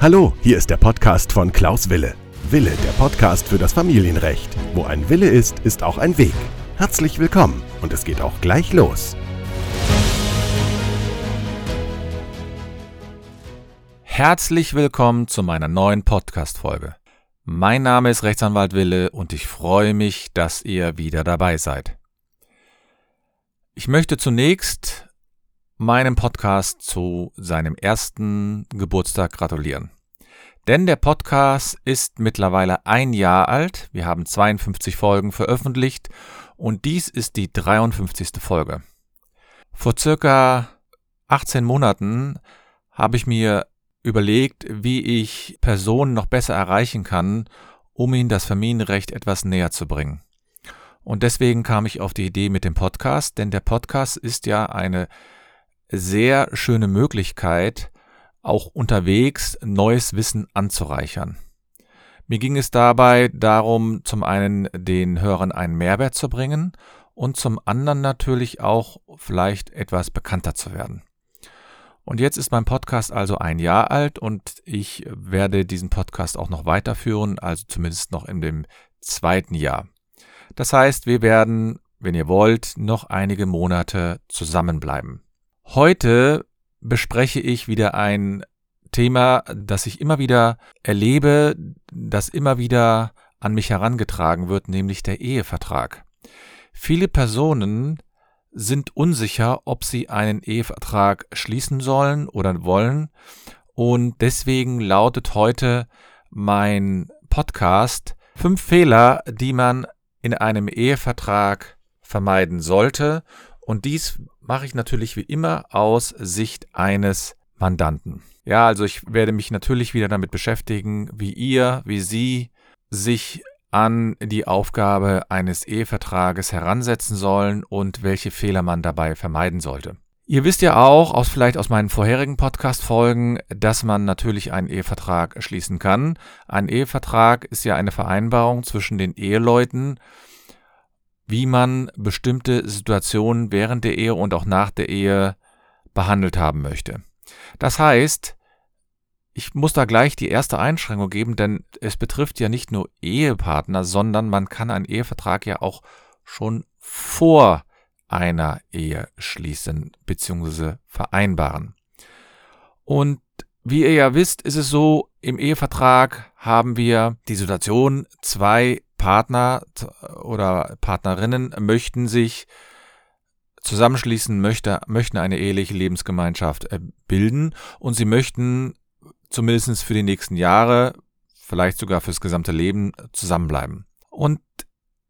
Hallo, hier ist der Podcast von Klaus Wille. Wille, der Podcast für das Familienrecht. Wo ein Wille ist, ist auch ein Weg. Herzlich willkommen und es geht auch gleich los. Herzlich willkommen zu meiner neuen Podcast-Folge. Mein Name ist Rechtsanwalt Wille und ich freue mich, dass ihr wieder dabei seid. Ich möchte zunächst meinem Podcast zu seinem ersten Geburtstag gratulieren. Denn der Podcast ist mittlerweile ein Jahr alt. Wir haben 52 Folgen veröffentlicht und dies ist die 53. Folge. Vor circa 18 Monaten habe ich mir überlegt, wie ich Personen noch besser erreichen kann, um ihnen das Familienrecht etwas näher zu bringen. Und deswegen kam ich auf die Idee mit dem Podcast, denn der Podcast ist ja eine sehr schöne Möglichkeit, auch unterwegs neues Wissen anzureichern. Mir ging es dabei darum, zum einen den Hörern einen Mehrwert zu bringen und zum anderen natürlich auch vielleicht etwas bekannter zu werden. Und jetzt ist mein Podcast also ein Jahr alt und ich werde diesen Podcast auch noch weiterführen, also zumindest noch in dem zweiten Jahr. Das heißt, wir werden, wenn ihr wollt, noch einige Monate zusammenbleiben. Heute bespreche ich wieder ein Thema, das ich immer wieder erlebe, das immer wieder an mich herangetragen wird, nämlich der Ehevertrag. Viele Personen sind unsicher, ob sie einen Ehevertrag schließen sollen oder wollen. Und deswegen lautet heute mein Podcast fünf Fehler, die man in einem Ehevertrag vermeiden sollte. Und dies mache ich natürlich wie immer aus Sicht eines Mandanten. Ja, also ich werde mich natürlich wieder damit beschäftigen, wie ihr, wie Sie sich an die Aufgabe eines Ehevertrages heransetzen sollen und welche Fehler man dabei vermeiden sollte. Ihr wisst ja auch, aus vielleicht aus meinen vorherigen Podcast-Folgen, dass man natürlich einen Ehevertrag schließen kann. Ein Ehevertrag ist ja eine Vereinbarung zwischen den Eheleuten, wie man bestimmte Situationen während der Ehe und auch nach der Ehe behandelt haben möchte. Das heißt, ich muss da gleich die erste Einschränkung geben, denn es betrifft ja nicht nur Ehepartner, sondern man kann einen Ehevertrag ja auch schon vor einer Ehe schließen bzw. vereinbaren. Und wie ihr ja wisst, ist es so, im Ehevertrag haben wir die Situation, zwei Partner oder Partnerinnen möchten sich zusammenschließen, möchte, möchten eine eheliche Lebensgemeinschaft äh, bilden und sie möchten zumindest für die nächsten Jahre, vielleicht sogar fürs gesamte Leben zusammenbleiben. Und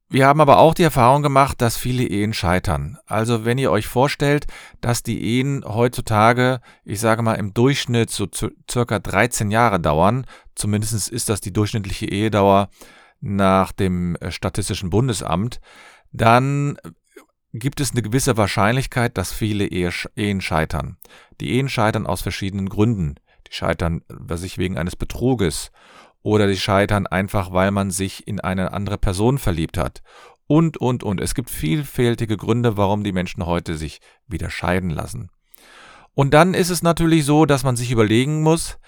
wir haben aber auch die Erfahrung gemacht, dass viele Ehen scheitern. Also wenn ihr euch vorstellt, dass die Ehen heutzutage, ich sage mal im Durchschnitt so circa 13 Jahre dauern, zumindest ist das die durchschnittliche Ehedauer nach dem äh, Statistischen Bundesamt, dann gibt es eine gewisse Wahrscheinlichkeit, dass viele Ehen scheitern. Die Ehen scheitern aus verschiedenen Gründen. Die scheitern, was ich wegen eines Betruges oder die scheitern einfach, weil man sich in eine andere Person verliebt hat. Und, und, und. Es gibt vielfältige Gründe, warum die Menschen heute sich wieder scheiden lassen. Und dann ist es natürlich so, dass man sich überlegen muss,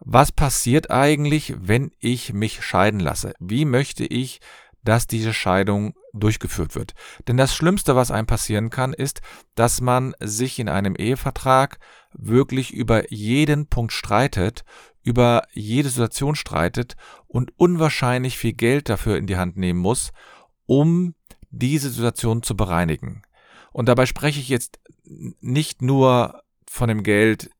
was passiert eigentlich, wenn ich mich scheiden lasse? Wie möchte ich, dass diese Scheidung durchgeführt wird? Denn das Schlimmste, was einem passieren kann, ist, dass man sich in einem Ehevertrag wirklich über jeden Punkt streitet, über jede Situation streitet und unwahrscheinlich viel Geld dafür in die Hand nehmen muss, um diese Situation zu bereinigen. Und dabei spreche ich jetzt nicht nur von dem Geld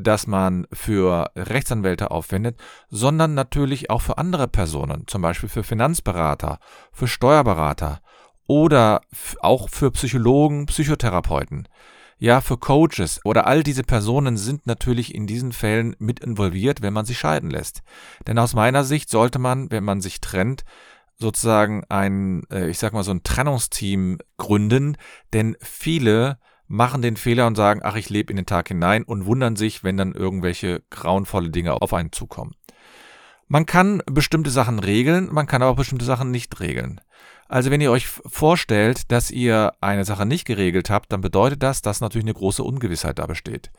das man für Rechtsanwälte aufwendet, sondern natürlich auch für andere Personen, zum Beispiel für Finanzberater, für Steuerberater oder auch für Psychologen, Psychotherapeuten. Ja, für Coaches oder all diese Personen sind natürlich in diesen Fällen mit involviert, wenn man sich scheiden lässt. Denn aus meiner Sicht sollte man, wenn man sich trennt, sozusagen ein, äh, ich sag mal so ein Trennungsteam gründen, denn viele machen den Fehler und sagen, ach, ich lebe in den Tag hinein und wundern sich, wenn dann irgendwelche grauenvolle Dinge auf einen zukommen. Man kann bestimmte Sachen regeln, man kann aber bestimmte Sachen nicht regeln. Also wenn ihr euch vorstellt, dass ihr eine Sache nicht geregelt habt, dann bedeutet das, dass natürlich eine große Ungewissheit da besteht.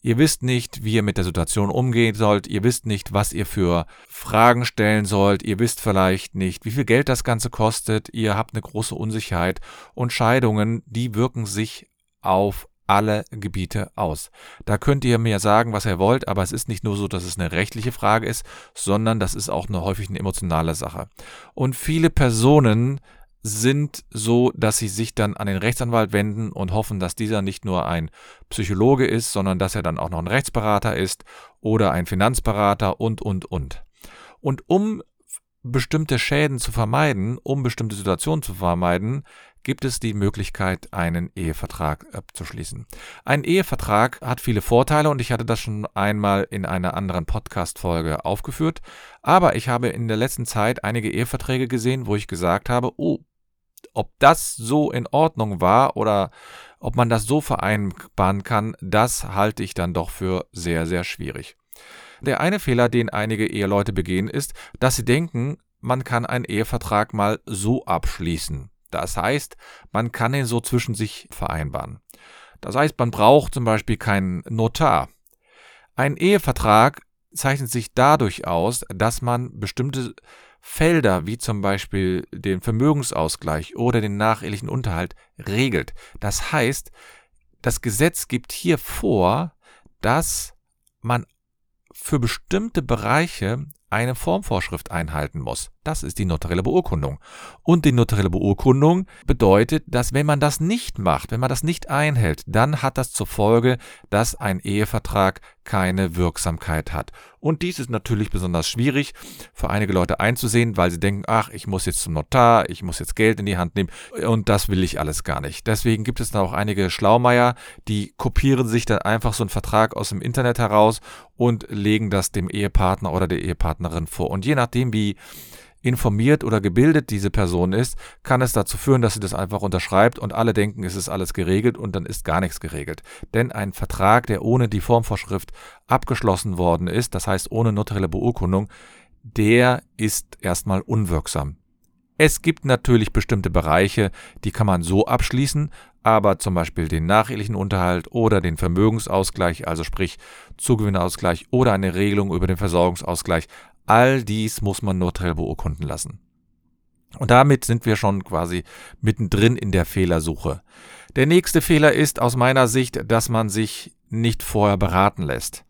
Ihr wisst nicht, wie ihr mit der Situation umgehen sollt. Ihr wisst nicht, was ihr für Fragen stellen sollt. Ihr wisst vielleicht nicht, wie viel Geld das Ganze kostet. Ihr habt eine große Unsicherheit. Und Scheidungen, die wirken sich auf alle Gebiete aus. Da könnt ihr mir sagen, was ihr wollt, aber es ist nicht nur so, dass es eine rechtliche Frage ist, sondern das ist auch eine häufig eine emotionale Sache. Und viele Personen sind so, dass sie sich dann an den Rechtsanwalt wenden und hoffen, dass dieser nicht nur ein Psychologe ist, sondern dass er dann auch noch ein Rechtsberater ist oder ein Finanzberater und, und, und. Und um bestimmte Schäden zu vermeiden, um bestimmte Situationen zu vermeiden, gibt es die Möglichkeit, einen Ehevertrag abzuschließen. Ein Ehevertrag hat viele Vorteile und ich hatte das schon einmal in einer anderen Podcast-Folge aufgeführt. Aber ich habe in der letzten Zeit einige Eheverträge gesehen, wo ich gesagt habe, oh, ob das so in Ordnung war oder ob man das so vereinbaren kann, das halte ich dann doch für sehr, sehr schwierig. Der eine Fehler, den einige Eheleute begehen, ist, dass sie denken, man kann einen Ehevertrag mal so abschließen. Das heißt, man kann ihn so zwischen sich vereinbaren. Das heißt, man braucht zum Beispiel keinen Notar. Ein Ehevertrag zeichnet sich dadurch aus, dass man bestimmte Felder wie zum Beispiel den Vermögensausgleich oder den nachehelichen Unterhalt regelt. Das heißt, das Gesetz gibt hier vor, dass man für bestimmte Bereiche eine Formvorschrift einhalten muss. Das ist die notarielle Beurkundung. Und die notarielle Beurkundung bedeutet, dass wenn man das nicht macht, wenn man das nicht einhält, dann hat das zur Folge, dass ein Ehevertrag keine Wirksamkeit hat. Und dies ist natürlich besonders schwierig für einige Leute einzusehen, weil sie denken, ach, ich muss jetzt zum Notar, ich muss jetzt Geld in die Hand nehmen und das will ich alles gar nicht. Deswegen gibt es da auch einige Schlaumeier, die kopieren sich dann einfach so einen Vertrag aus dem Internet heraus und legen das dem Ehepartner oder der Ehepartnerin vor. Und je nachdem, wie informiert oder gebildet diese Person ist, kann es dazu führen, dass sie das einfach unterschreibt und alle denken, es ist alles geregelt und dann ist gar nichts geregelt. Denn ein Vertrag, der ohne die Formvorschrift abgeschlossen worden ist, das heißt ohne notarielle Beurkundung, der ist erstmal unwirksam. Es gibt natürlich bestimmte Bereiche, die kann man so abschließen, aber zum Beispiel den nachehelichen Unterhalt oder den Vermögensausgleich, also sprich Zugewinnausgleich oder eine Regelung über den Versorgungsausgleich, All dies muss man notariell beurkunden lassen. Und damit sind wir schon quasi mittendrin in der Fehlersuche. Der nächste Fehler ist aus meiner Sicht, dass man sich nicht vorher beraten lässt.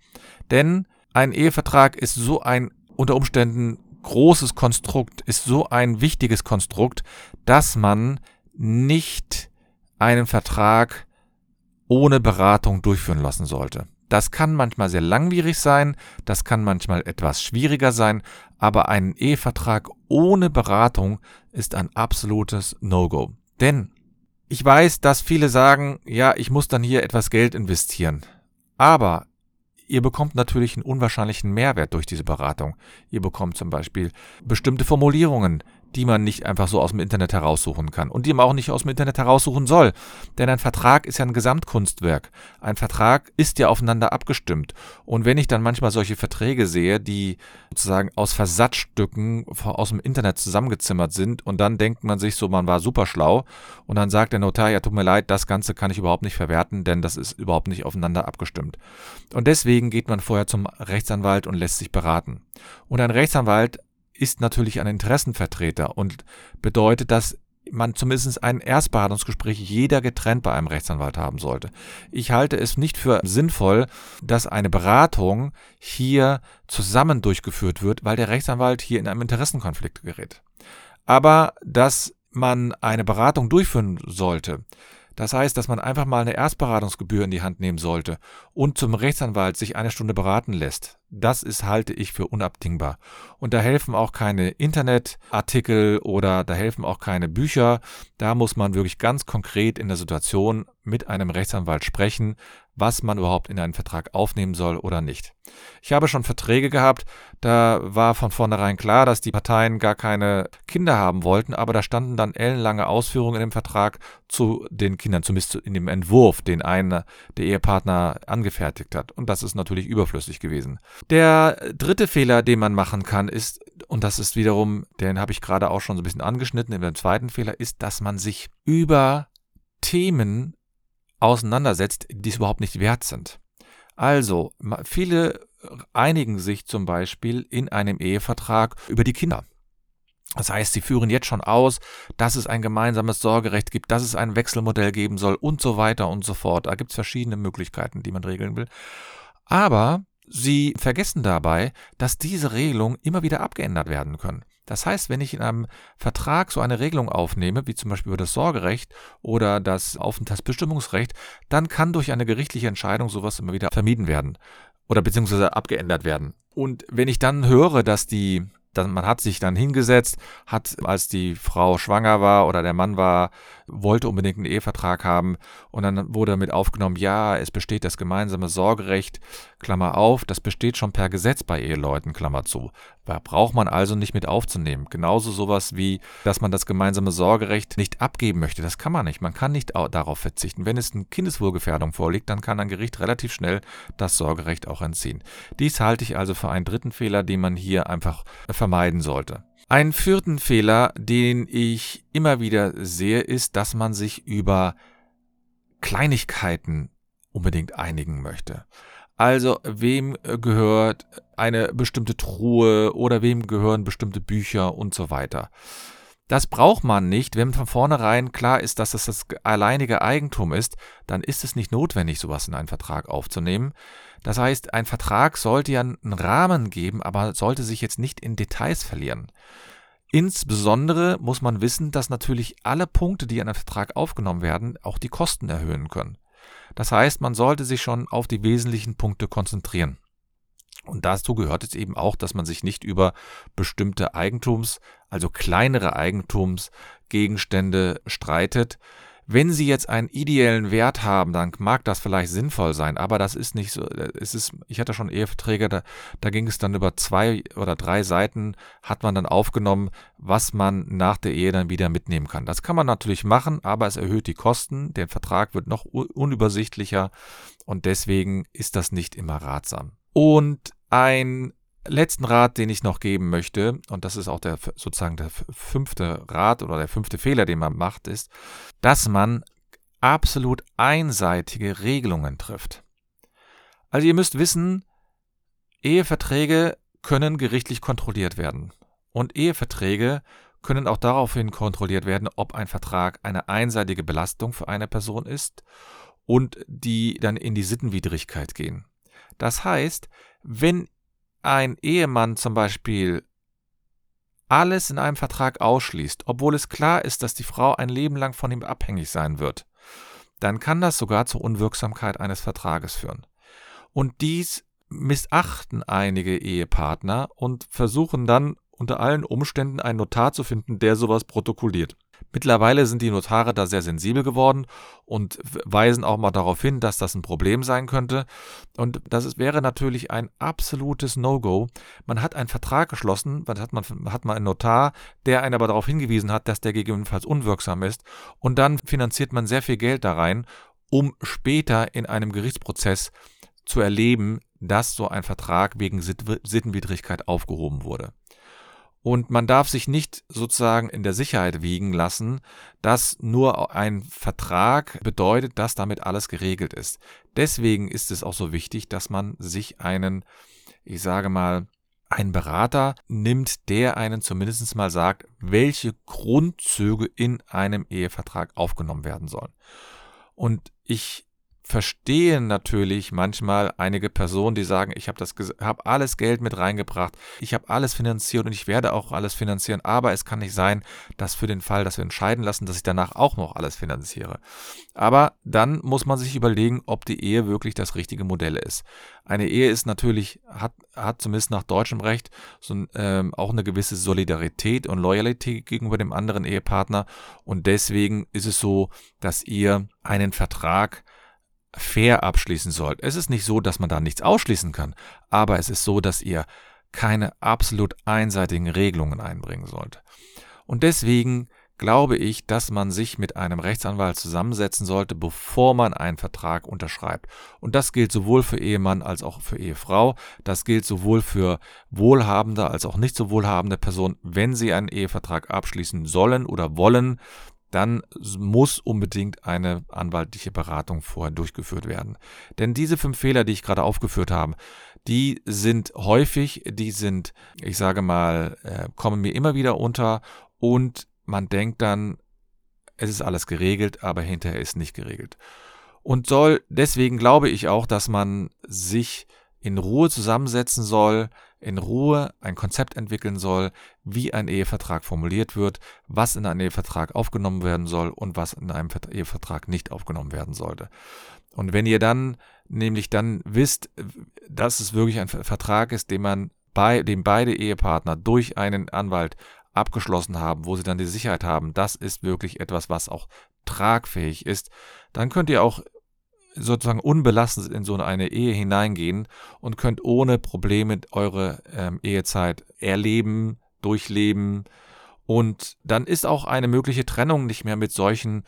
Denn ein Ehevertrag ist so ein unter Umständen großes Konstrukt, ist so ein wichtiges Konstrukt, dass man nicht einen Vertrag ohne Beratung durchführen lassen sollte. Das kann manchmal sehr langwierig sein, das kann manchmal etwas schwieriger sein, aber ein Ehevertrag ohne Beratung ist ein absolutes No-Go. Denn ich weiß, dass viele sagen, ja, ich muss dann hier etwas Geld investieren. Aber ihr bekommt natürlich einen unwahrscheinlichen Mehrwert durch diese Beratung. Ihr bekommt zum Beispiel bestimmte Formulierungen, die man nicht einfach so aus dem Internet heraussuchen kann und die man auch nicht aus dem Internet heraussuchen soll. Denn ein Vertrag ist ja ein Gesamtkunstwerk. Ein Vertrag ist ja aufeinander abgestimmt. Und wenn ich dann manchmal solche Verträge sehe, die sozusagen aus Versatzstücken aus dem Internet zusammengezimmert sind und dann denkt man sich so, man war super schlau und dann sagt der Notar, ja tut mir leid, das Ganze kann ich überhaupt nicht verwerten, denn das ist überhaupt nicht aufeinander abgestimmt. Und deswegen geht man vorher zum Rechtsanwalt und lässt sich beraten. Und ein Rechtsanwalt ist natürlich ein Interessenvertreter und bedeutet, dass man zumindest ein Erstberatungsgespräch jeder getrennt bei einem Rechtsanwalt haben sollte. Ich halte es nicht für sinnvoll, dass eine Beratung hier zusammen durchgeführt wird, weil der Rechtsanwalt hier in einem Interessenkonflikt gerät. Aber dass man eine Beratung durchführen sollte, das heißt, dass man einfach mal eine Erstberatungsgebühr in die Hand nehmen sollte und zum Rechtsanwalt sich eine Stunde beraten lässt. Das ist, halte ich für unabdingbar. Und da helfen auch keine Internetartikel oder da helfen auch keine Bücher. Da muss man wirklich ganz konkret in der Situation mit einem Rechtsanwalt sprechen, was man überhaupt in einen Vertrag aufnehmen soll oder nicht. Ich habe schon Verträge gehabt, da war von vornherein klar, dass die Parteien gar keine Kinder haben wollten, aber da standen dann ellenlange Ausführungen in dem Vertrag zu den Kindern, zumindest in dem Entwurf, den einer der Ehepartner angefertigt hat. Und das ist natürlich überflüssig gewesen. Der dritte Fehler, den man machen kann, ist, und das ist wiederum, den habe ich gerade auch schon so ein bisschen angeschnitten, dem zweiten Fehler, ist, dass man sich über Themen auseinandersetzt, die es überhaupt nicht wert sind. Also, viele einigen sich zum Beispiel in einem Ehevertrag über die Kinder. Das heißt, sie führen jetzt schon aus, dass es ein gemeinsames Sorgerecht gibt, dass es ein Wechselmodell geben soll und so weiter und so fort. Da gibt es verschiedene Möglichkeiten, die man regeln will. Aber sie vergessen dabei, dass diese Regelungen immer wieder abgeändert werden können. Das heißt, wenn ich in einem Vertrag so eine Regelung aufnehme, wie zum Beispiel über das Sorgerecht oder das Aufenthaltsbestimmungsrecht, dann kann durch eine gerichtliche Entscheidung sowas immer wieder vermieden werden oder beziehungsweise abgeändert werden. Und wenn ich dann höre, dass die dann, man hat sich dann hingesetzt, hat, als die Frau schwanger war oder der Mann war, wollte unbedingt einen Ehevertrag haben und dann wurde damit aufgenommen, ja, es besteht das gemeinsame Sorgerecht, Klammer auf, das besteht schon per Gesetz bei Eheleuten, Klammer zu. Da braucht man also nicht mit aufzunehmen. Genauso sowas wie, dass man das gemeinsame Sorgerecht nicht abgeben möchte. Das kann man nicht. Man kann nicht darauf verzichten. Wenn es eine Kindeswohlgefährdung vorliegt, dann kann ein Gericht relativ schnell das Sorgerecht auch entziehen. Dies halte ich also für einen dritten Fehler, den man hier einfach vermeiden sollte. Einen vierten Fehler, den ich immer wieder sehe, ist, dass man sich über Kleinigkeiten unbedingt einigen möchte. Also wem gehört eine bestimmte Truhe oder wem gehören bestimmte Bücher und so weiter. Das braucht man nicht, wenn von vornherein klar ist, dass es das alleinige Eigentum ist, dann ist es nicht notwendig, sowas in einen Vertrag aufzunehmen. Das heißt, ein Vertrag sollte ja einen Rahmen geben, aber sollte sich jetzt nicht in Details verlieren. Insbesondere muss man wissen, dass natürlich alle Punkte, die in einem Vertrag aufgenommen werden, auch die Kosten erhöhen können. Das heißt, man sollte sich schon auf die wesentlichen Punkte konzentrieren. Und dazu gehört es eben auch, dass man sich nicht über bestimmte Eigentums, also kleinere Eigentumsgegenstände streitet. Wenn sie jetzt einen ideellen Wert haben, dann mag das vielleicht sinnvoll sein, aber das ist nicht so. Es ist, ich hatte schon Eheverträge, da, da ging es dann über zwei oder drei Seiten, hat man dann aufgenommen, was man nach der Ehe dann wieder mitnehmen kann. Das kann man natürlich machen, aber es erhöht die Kosten, der Vertrag wird noch unübersichtlicher und deswegen ist das nicht immer ratsam. Und ein letzten Rat, den ich noch geben möchte, und das ist auch der sozusagen der fünfte Rat oder der fünfte Fehler, den man macht, ist, dass man absolut einseitige Regelungen trifft. Also ihr müsst wissen, Eheverträge können gerichtlich kontrolliert werden. Und Eheverträge können auch daraufhin kontrolliert werden, ob ein Vertrag eine einseitige Belastung für eine Person ist und die dann in die Sittenwidrigkeit gehen. Das heißt, wenn ein Ehemann zum Beispiel alles in einem Vertrag ausschließt, obwohl es klar ist, dass die Frau ein Leben lang von ihm abhängig sein wird, dann kann das sogar zur Unwirksamkeit eines Vertrages führen. Und dies missachten einige Ehepartner und versuchen dann unter allen Umständen einen Notar zu finden, der sowas protokolliert. Mittlerweile sind die Notare da sehr sensibel geworden und weisen auch mal darauf hin, dass das ein Problem sein könnte. Und das wäre natürlich ein absolutes No-Go. Man hat einen Vertrag geschlossen, dann hat man, hat man einen Notar, der einen aber darauf hingewiesen hat, dass der gegebenenfalls unwirksam ist. Und dann finanziert man sehr viel Geld da rein, um später in einem Gerichtsprozess zu erleben, dass so ein Vertrag wegen Sittenwidrigkeit aufgehoben wurde. Und man darf sich nicht sozusagen in der Sicherheit wiegen lassen, dass nur ein Vertrag bedeutet, dass damit alles geregelt ist. Deswegen ist es auch so wichtig, dass man sich einen, ich sage mal, einen Berater nimmt, der einen zumindest mal sagt, welche Grundzüge in einem Ehevertrag aufgenommen werden sollen. Und ich verstehen natürlich manchmal einige Personen, die sagen, ich habe habe alles Geld mit reingebracht, ich habe alles finanziert und ich werde auch alles finanzieren, aber es kann nicht sein, dass für den Fall, dass wir entscheiden lassen, dass ich danach auch noch alles finanziere. Aber dann muss man sich überlegen, ob die Ehe wirklich das richtige Modell ist. Eine Ehe ist natürlich hat hat zumindest nach deutschem Recht so ähm, auch eine gewisse Solidarität und Loyalität gegenüber dem anderen Ehepartner und deswegen ist es so, dass ihr einen Vertrag fair abschließen sollt. Es ist nicht so, dass man da nichts ausschließen kann, aber es ist so, dass ihr keine absolut einseitigen Regelungen einbringen sollt. Und deswegen glaube ich, dass man sich mit einem Rechtsanwalt zusammensetzen sollte, bevor man einen Vertrag unterschreibt. Und das gilt sowohl für Ehemann als auch für Ehefrau. Das gilt sowohl für wohlhabende als auch nicht so wohlhabende Personen. Wenn sie einen Ehevertrag abschließen sollen oder wollen, dann muss unbedingt eine anwaltliche Beratung vorher durchgeführt werden. Denn diese fünf Fehler, die ich gerade aufgeführt habe, die sind häufig, die sind, ich sage mal, äh, kommen mir immer wieder unter und man denkt dann, es ist alles geregelt, aber hinterher ist nicht geregelt. Und soll, deswegen glaube ich auch, dass man sich in Ruhe zusammensetzen soll, in Ruhe ein Konzept entwickeln soll, wie ein Ehevertrag formuliert wird, was in einen Ehevertrag aufgenommen werden soll und was in einem Ehevertrag nicht aufgenommen werden sollte. Und wenn ihr dann nämlich dann wisst, dass es wirklich ein Vertrag ist, den man bei dem beide Ehepartner durch einen Anwalt abgeschlossen haben, wo sie dann die Sicherheit haben, das ist wirklich etwas, was auch tragfähig ist, dann könnt ihr auch sozusagen unbelastet in so eine Ehe hineingehen und könnt ohne Probleme eure ähm, Ehezeit erleben, durchleben. Und dann ist auch eine mögliche Trennung nicht mehr mit solchen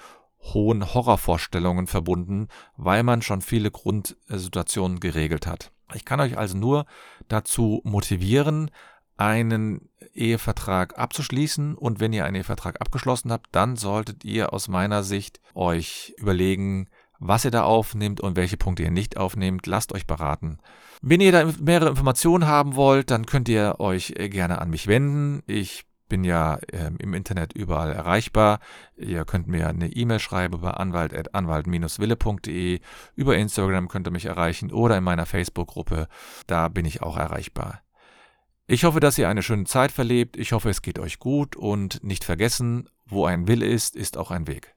hohen Horrorvorstellungen verbunden, weil man schon viele Grundsituationen geregelt hat. Ich kann euch also nur dazu motivieren, einen Ehevertrag abzuschließen und wenn ihr einen Ehevertrag abgeschlossen habt, dann solltet ihr aus meiner Sicht euch überlegen, was ihr da aufnimmt und welche Punkte ihr nicht aufnehmt. Lasst euch beraten. Wenn ihr da mehrere Informationen haben wollt, dann könnt ihr euch äh, gerne an mich wenden. Ich bin ja äh, im Internet überall erreichbar. Ihr könnt mir eine E-Mail schreiben über anwalt-wille.de. Über Instagram könnt ihr mich erreichen oder in meiner Facebook-Gruppe. Da bin ich auch erreichbar. Ich hoffe, dass ihr eine schöne Zeit verlebt. Ich hoffe, es geht euch gut und nicht vergessen, wo ein Wille ist, ist auch ein Weg.